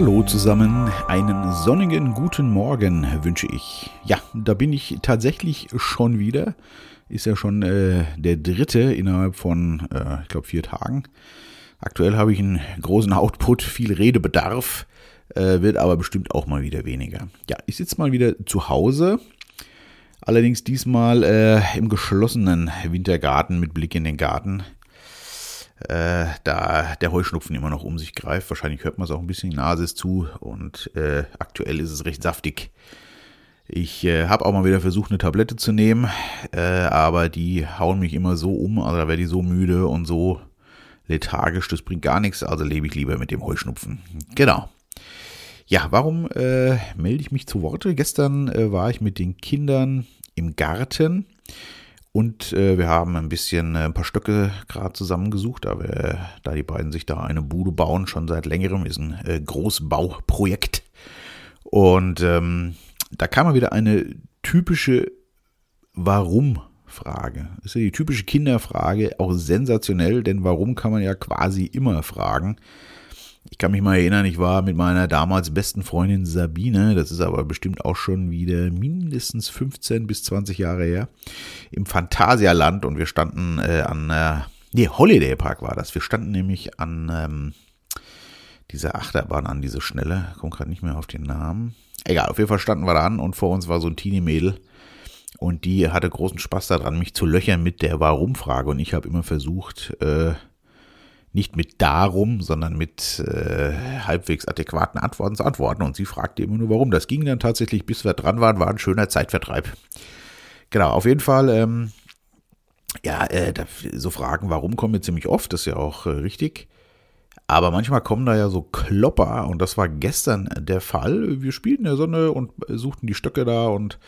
Hallo zusammen, einen sonnigen guten Morgen wünsche ich. Ja, da bin ich tatsächlich schon wieder. Ist ja schon äh, der dritte innerhalb von, äh, ich glaube, vier Tagen. Aktuell habe ich einen großen Output, viel Redebedarf, äh, wird aber bestimmt auch mal wieder weniger. Ja, ich sitze mal wieder zu Hause. Allerdings diesmal äh, im geschlossenen Wintergarten mit Blick in den Garten äh, da der Heuschnupfen immer noch um sich greift. Wahrscheinlich hört man es auch ein bisschen, die Nase ist zu und äh, aktuell ist es recht saftig. Ich äh, habe auch mal wieder versucht, eine Tablette zu nehmen, äh, aber die hauen mich immer so um, also da werde ich so müde und so lethargisch, das bringt gar nichts, also lebe ich lieber mit dem Heuschnupfen. Genau. Ja, warum äh, melde ich mich zu Worte? Gestern äh, war ich mit den Kindern im Garten und äh, wir haben ein bisschen äh, ein paar Stöcke gerade zusammengesucht, da, wir, da die beiden sich da eine Bude bauen, schon seit längerem, ist ein äh, Großbauprojekt. Und ähm, da kam mal wieder eine typische Warum-Frage. Ist ja die typische Kinderfrage, auch sensationell, denn warum kann man ja quasi immer fragen. Ich kann mich mal erinnern, ich war mit meiner damals besten Freundin Sabine, das ist aber bestimmt auch schon wieder mindestens 15 bis 20 Jahre her, im Phantasialand und wir standen äh, an, äh, nee, Holiday Park war das. Wir standen nämlich an ähm, dieser Achterbahn an, diese Schnelle, komme gerade nicht mehr auf den Namen. Egal, auf jeden Fall standen wir da an und vor uns war so ein Teenie-Mädel und die hatte großen Spaß daran, mich zu löchern mit der Warum-Frage und ich habe immer versucht, äh, nicht mit darum, sondern mit äh, halbwegs adäquaten Antworten zu antworten. Und sie fragte immer nur, warum. Das ging dann tatsächlich, bis wir dran waren, war ein schöner Zeitvertreib. Genau, auf jeden Fall, ähm, ja, äh, so Fragen, warum kommen mir ziemlich oft, das ist ja auch äh, richtig. Aber manchmal kommen da ja so Klopper und das war gestern der Fall. Wir spielten in der Sonne und suchten die Stöcke da und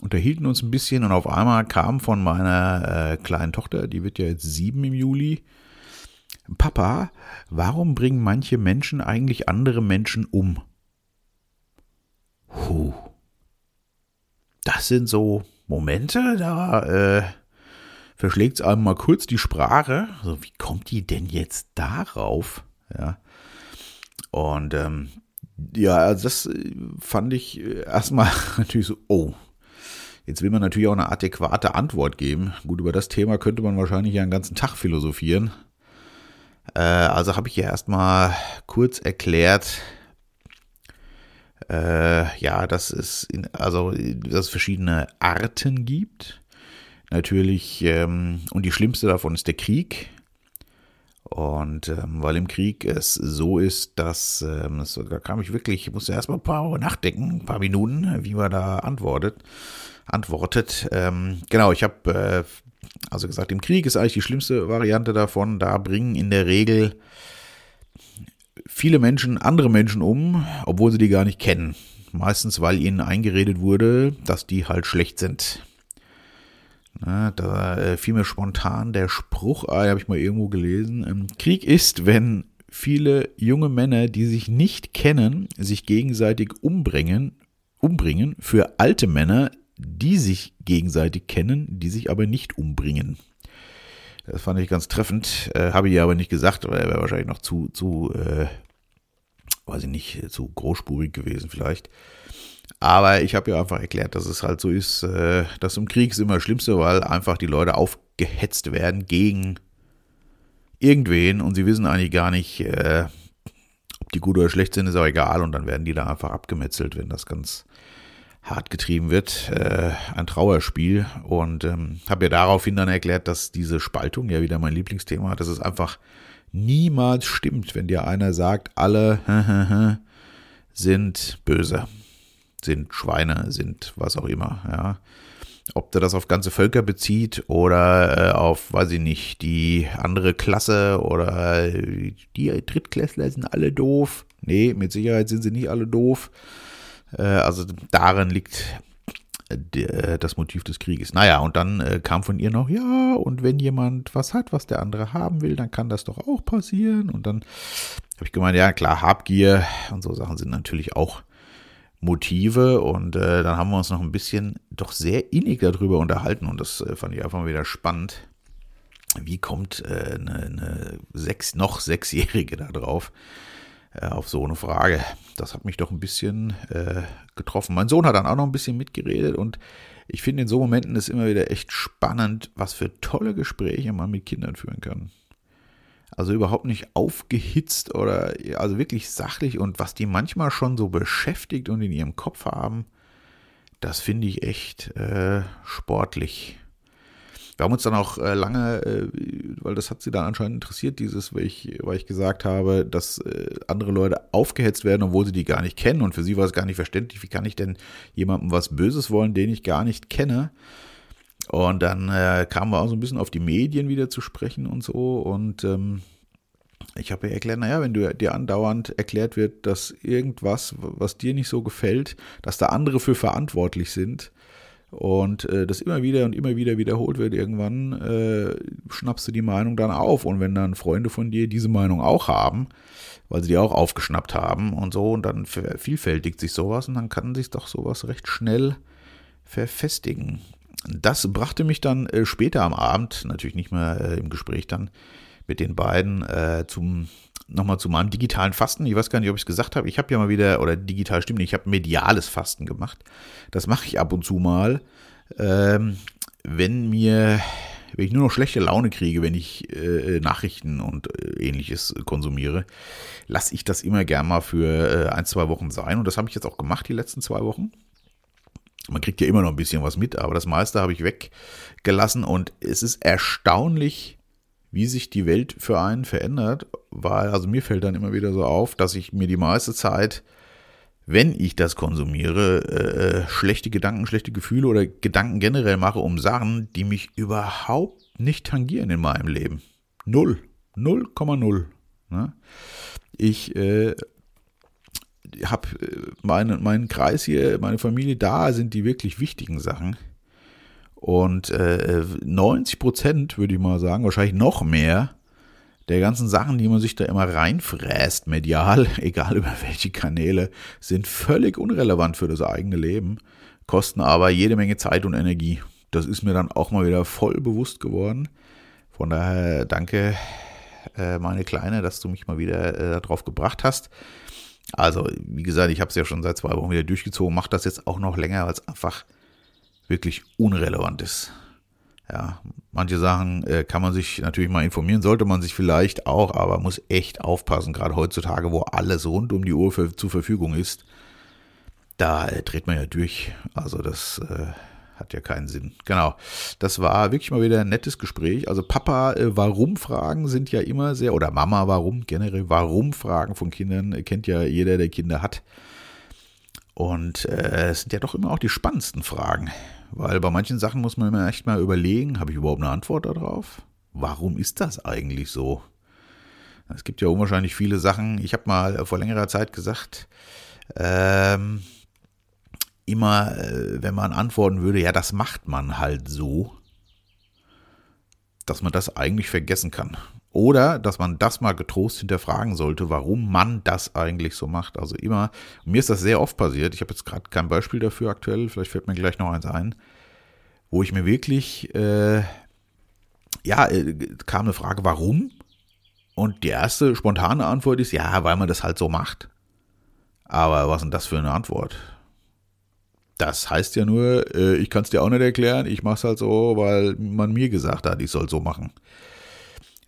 unterhielten uns ein bisschen und auf einmal kam von meiner äh, kleinen Tochter, die wird ja jetzt sieben im Juli, Papa, warum bringen manche Menschen eigentlich andere Menschen um? Puh. Das sind so Momente, da äh, verschlägt es einem mal kurz die Sprache. Also, wie kommt die denn jetzt darauf? Ja. Und ähm, ja, also das äh, fand ich äh, erstmal natürlich so, oh, Jetzt will man natürlich auch eine adäquate Antwort geben. Gut, über das Thema könnte man wahrscheinlich ja einen ganzen Tag philosophieren. Äh, also habe ich ja erstmal kurz erklärt, äh, ja, dass es in, also dass es verschiedene Arten gibt. Natürlich, ähm, und die schlimmste davon ist der Krieg. Und ähm, weil im Krieg es so ist, dass ähm, das, da kam ich wirklich, ich musste erstmal ein paar nachdenken, ein paar Minuten, wie man da antwortet. Antwortet. Ähm, genau, ich habe äh, also gesagt, im Krieg ist eigentlich die schlimmste Variante davon. Da bringen in der Regel viele Menschen andere Menschen um, obwohl sie die gar nicht kennen. Meistens, weil ihnen eingeredet wurde, dass die halt schlecht sind. Na, da äh, fiel mir spontan der Spruch, ah, habe ich mal irgendwo gelesen. Ähm, Krieg ist, wenn viele junge Männer, die sich nicht kennen, sich gegenseitig umbringen, umbringen für alte Männer, die sich gegenseitig kennen, die sich aber nicht umbringen. Das fand ich ganz treffend, äh, habe ich aber nicht gesagt, weil er wäre wahrscheinlich noch zu, zu, äh, weiß ich nicht, zu großspurig gewesen vielleicht. Aber ich habe ja einfach erklärt, dass es halt so ist, äh, dass im Krieg ist immer das Schlimmste, weil einfach die Leute aufgehetzt werden gegen irgendwen und sie wissen eigentlich gar nicht, äh, ob die gut oder schlecht sind, ist auch egal und dann werden die da einfach abgemetzelt, wenn das ganz hart getrieben wird, äh, ein Trauerspiel. Und ähm, habe ja daraufhin dann erklärt, dass diese Spaltung, ja wieder mein Lieblingsthema, dass es einfach niemals stimmt, wenn dir einer sagt, alle sind böse, sind Schweine, sind was auch immer, ja. Ob der das auf ganze Völker bezieht oder äh, auf, weiß ich nicht, die andere Klasse oder die Drittklässler sind alle doof. Nee, mit Sicherheit sind sie nicht alle doof. Äh, also darin liegt äh, das Motiv des Krieges. Naja, und dann äh, kam von ihr noch, ja, und wenn jemand was hat, was der andere haben will, dann kann das doch auch passieren. Und dann habe ich gemeint, ja, klar, Habgier und so Sachen sind natürlich auch Motive. Und äh, dann haben wir uns noch ein bisschen doch sehr innig darüber unterhalten. Und das äh, fand ich einfach mal wieder spannend. Wie kommt äh, eine, eine sechs, noch Sechsjährige da drauf? Äh, auf so eine Frage. Das hat mich doch ein bisschen äh, getroffen. Mein Sohn hat dann auch noch ein bisschen mitgeredet und ich finde in so Momenten ist immer wieder echt spannend, was für tolle Gespräche man mit Kindern führen kann. Also überhaupt nicht aufgehitzt oder also wirklich sachlich und was die manchmal schon so beschäftigt und in ihrem Kopf haben, das finde ich echt äh, sportlich. Wir haben uns dann auch äh, lange, äh, weil das hat sie dann anscheinend interessiert, dieses, weil ich, weil ich gesagt habe, dass äh, andere Leute aufgehetzt werden, obwohl sie die gar nicht kennen. Und für sie war es gar nicht verständlich, wie kann ich denn jemandem was Böses wollen, den ich gar nicht kenne. Und dann äh, kamen wir auch so ein bisschen auf die Medien wieder zu sprechen und so. Und ähm, ich habe ihr erklärt, naja, wenn du dir andauernd erklärt wird, dass irgendwas, was dir nicht so gefällt, dass da andere für verantwortlich sind, und äh, das immer wieder und immer wieder wiederholt wird, irgendwann äh, schnappst du die Meinung dann auf. Und wenn dann Freunde von dir diese Meinung auch haben, weil sie die auch aufgeschnappt haben und so, und dann vervielfältigt sich sowas und dann kann sich doch sowas recht schnell verfestigen. Das brachte mich dann äh, später am Abend, natürlich nicht mehr äh, im Gespräch dann mit den beiden, äh, zum nochmal zu meinem digitalen Fasten. Ich weiß gar nicht, ob ich es gesagt habe. Ich habe ja mal wieder, oder digital stimmt nicht, ich habe mediales Fasten gemacht. Das mache ich ab und zu mal. Ähm, wenn mir, wenn ich nur noch schlechte Laune kriege, wenn ich äh, Nachrichten und äh, ähnliches konsumiere, lasse ich das immer gern mal für äh, ein, zwei Wochen sein. Und das habe ich jetzt auch gemacht, die letzten zwei Wochen. Man kriegt ja immer noch ein bisschen was mit, aber das meiste habe ich weggelassen und es ist erstaunlich, wie sich die Welt für einen verändert, weil, also mir fällt dann immer wieder so auf, dass ich mir die meiste Zeit, wenn ich das konsumiere, äh, äh schlechte Gedanken, schlechte Gefühle oder Gedanken generell mache um Sachen, die mich überhaupt nicht tangieren in meinem Leben. Null. 0,0. Ne? Ich äh, habe äh, meine, meinen Kreis hier, meine Familie, da sind die wirklich wichtigen Sachen. Und äh, 90 Prozent, würde ich mal sagen, wahrscheinlich noch mehr, der ganzen Sachen, die man sich da immer reinfräst, medial, egal über welche Kanäle, sind völlig unrelevant für das eigene Leben, kosten aber jede Menge Zeit und Energie. Das ist mir dann auch mal wieder voll bewusst geworden. Von daher danke, äh, meine Kleine, dass du mich mal wieder äh, darauf gebracht hast. Also, wie gesagt, ich habe es ja schon seit zwei Wochen wieder durchgezogen, mache das jetzt auch noch länger, weil es einfach wirklich unrelevant ist. Ja, manche Sachen äh, kann man sich natürlich mal informieren, sollte man sich vielleicht auch, aber muss echt aufpassen, gerade heutzutage, wo alles rund um die Uhr für, zur Verfügung ist. Da äh, dreht man ja durch. Also das äh, hat ja keinen Sinn. Genau. Das war wirklich mal wieder ein nettes Gespräch. Also Papa, äh, warum Fragen sind ja immer sehr, oder Mama, warum generell, warum Fragen von Kindern, äh, kennt ja jeder, der Kinder hat. Und äh, es sind ja doch immer auch die spannendsten Fragen. Weil bei manchen Sachen muss man immer echt mal überlegen, habe ich überhaupt eine Antwort darauf? Warum ist das eigentlich so? Es gibt ja unwahrscheinlich viele Sachen. Ich habe mal vor längerer Zeit gesagt, ähm, immer, äh, wenn man antworten würde, ja, das macht man halt so, dass man das eigentlich vergessen kann. Oder dass man das mal getrost hinterfragen sollte, warum man das eigentlich so macht. Also immer, mir ist das sehr oft passiert, ich habe jetzt gerade kein Beispiel dafür aktuell, vielleicht fällt mir gleich noch eins ein, wo ich mir wirklich, äh, ja, äh, kam eine Frage, warum? Und die erste spontane Antwort ist, ja, weil man das halt so macht. Aber was ist denn das für eine Antwort? Das heißt ja nur, äh, ich kann es dir auch nicht erklären, ich mache es halt so, weil man mir gesagt hat, ich soll so machen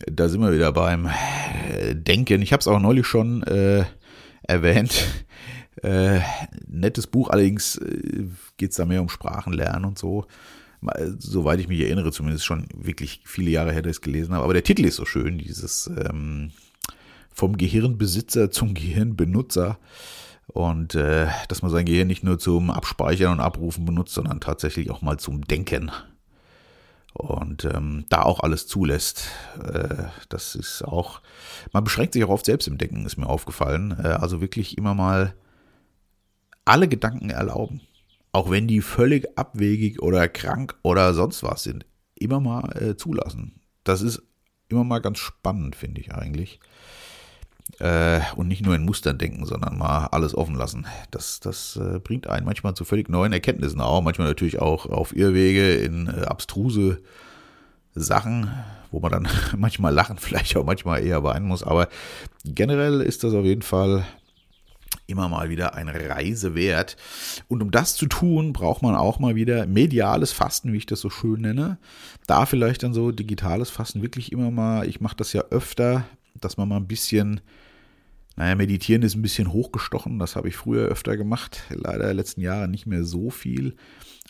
da sind wir wieder beim äh, Denken. Ich habe es auch neulich schon äh, erwähnt. Äh, nettes Buch, allerdings äh, geht es da mehr um Sprachenlernen und so. Soweit ich mich erinnere, zumindest schon wirklich viele Jahre her, dass ich es gelesen habe. Aber der Titel ist so schön, dieses ähm, vom Gehirnbesitzer zum Gehirnbenutzer. Und äh, dass man sein Gehirn nicht nur zum Abspeichern und Abrufen benutzt, sondern tatsächlich auch mal zum Denken und ähm, da auch alles zulässt. Äh, das ist auch, man beschränkt sich auch oft selbst im Denken, ist mir aufgefallen. Äh, also wirklich immer mal alle Gedanken erlauben. Auch wenn die völlig abwegig oder krank oder sonst was sind. Immer mal äh, zulassen. Das ist immer mal ganz spannend, finde ich eigentlich. Äh, und nicht nur in Mustern denken, sondern mal alles offen lassen. Das, das äh, bringt einen manchmal zu völlig neuen Erkenntnissen auch, manchmal natürlich auch auf Irrwege in äh, abstruse Sachen, wo man dann manchmal lachen, vielleicht auch manchmal eher weinen muss. Aber generell ist das auf jeden Fall immer mal wieder eine Reise wert. Und um das zu tun, braucht man auch mal wieder mediales Fasten, wie ich das so schön nenne. Da vielleicht dann so digitales Fasten wirklich immer mal, ich mache das ja öfter, dass man mal ein bisschen, naja, meditieren ist ein bisschen hochgestochen, das habe ich früher öfter gemacht, leider letzten Jahre nicht mehr so viel.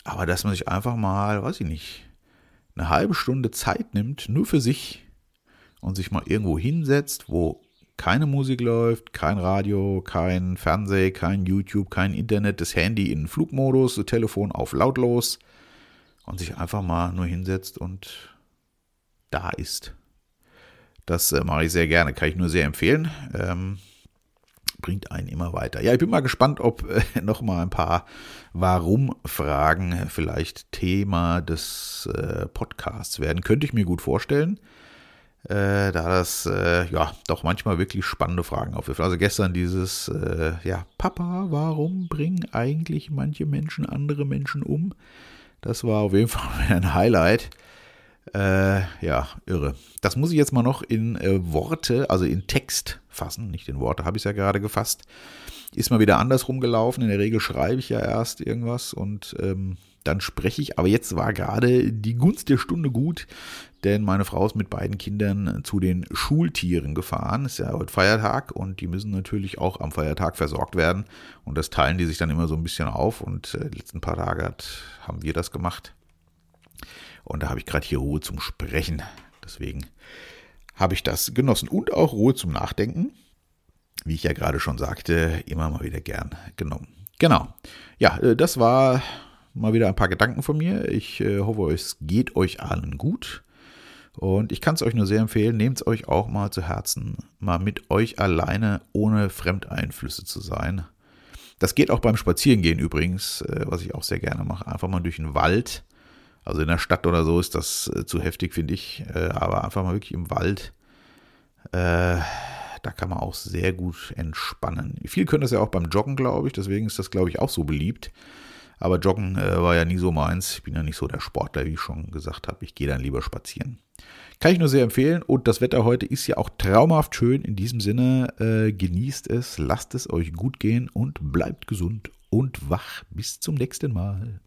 Aber dass man sich einfach mal, weiß ich nicht, eine halbe Stunde Zeit nimmt, nur für sich und sich mal irgendwo hinsetzt, wo keine Musik läuft, kein Radio, kein Fernseh, kein YouTube, kein Internet, das Handy in Flugmodus, das Telefon auf lautlos und sich einfach mal nur hinsetzt und da ist. Das äh, mache ich sehr gerne, kann ich nur sehr empfehlen. Ähm, bringt einen immer weiter. Ja, ich bin mal gespannt, ob äh, noch mal ein paar Warum-Fragen vielleicht Thema des äh, Podcasts werden. Könnte ich mir gut vorstellen äh, da das äh, ja doch manchmal wirklich spannende Fragen aufwirft. Also gestern dieses, äh, ja, Papa, warum bringen eigentlich manche Menschen andere Menschen um? Das war auf jeden Fall ein Highlight. Äh, ja, irre. Das muss ich jetzt mal noch in äh, Worte, also in Text fassen. Nicht in Worte, habe ich es ja gerade gefasst. Ist mal wieder andersrum gelaufen. In der Regel schreibe ich ja erst irgendwas und ähm, dann spreche ich. Aber jetzt war gerade die Gunst der Stunde gut, denn meine Frau ist mit beiden Kindern zu den Schultieren gefahren. Ist ja heute Feiertag und die müssen natürlich auch am Feiertag versorgt werden. Und das teilen die sich dann immer so ein bisschen auf. Und äh, die letzten paar Tage hat, haben wir das gemacht. Und da habe ich gerade hier Ruhe zum Sprechen. Deswegen habe ich das genossen. Und auch Ruhe zum Nachdenken. Wie ich ja gerade schon sagte, immer mal wieder gern genommen. Genau. Ja, äh, das war mal wieder ein paar Gedanken von mir. Ich äh, hoffe, es geht euch allen gut. Und ich kann es euch nur sehr empfehlen, nehmt es euch auch mal zu Herzen, mal mit euch alleine ohne Fremdeinflüsse zu sein. Das geht auch beim Spazierengehen übrigens, äh, was ich auch sehr gerne mache. Einfach mal durch den Wald. Also in der Stadt oder so ist das äh, zu heftig, finde ich. Äh, aber einfach mal wirklich im Wald. Da kann man auch sehr gut entspannen. Viele können das ja auch beim Joggen, glaube ich. Deswegen ist das, glaube ich, auch so beliebt. Aber Joggen äh, war ja nie so meins. Ich bin ja nicht so der Sportler, wie ich schon gesagt habe. Ich gehe dann lieber spazieren. Kann ich nur sehr empfehlen. Und das Wetter heute ist ja auch traumhaft schön. In diesem Sinne, äh, genießt es, lasst es euch gut gehen und bleibt gesund und wach. Bis zum nächsten Mal.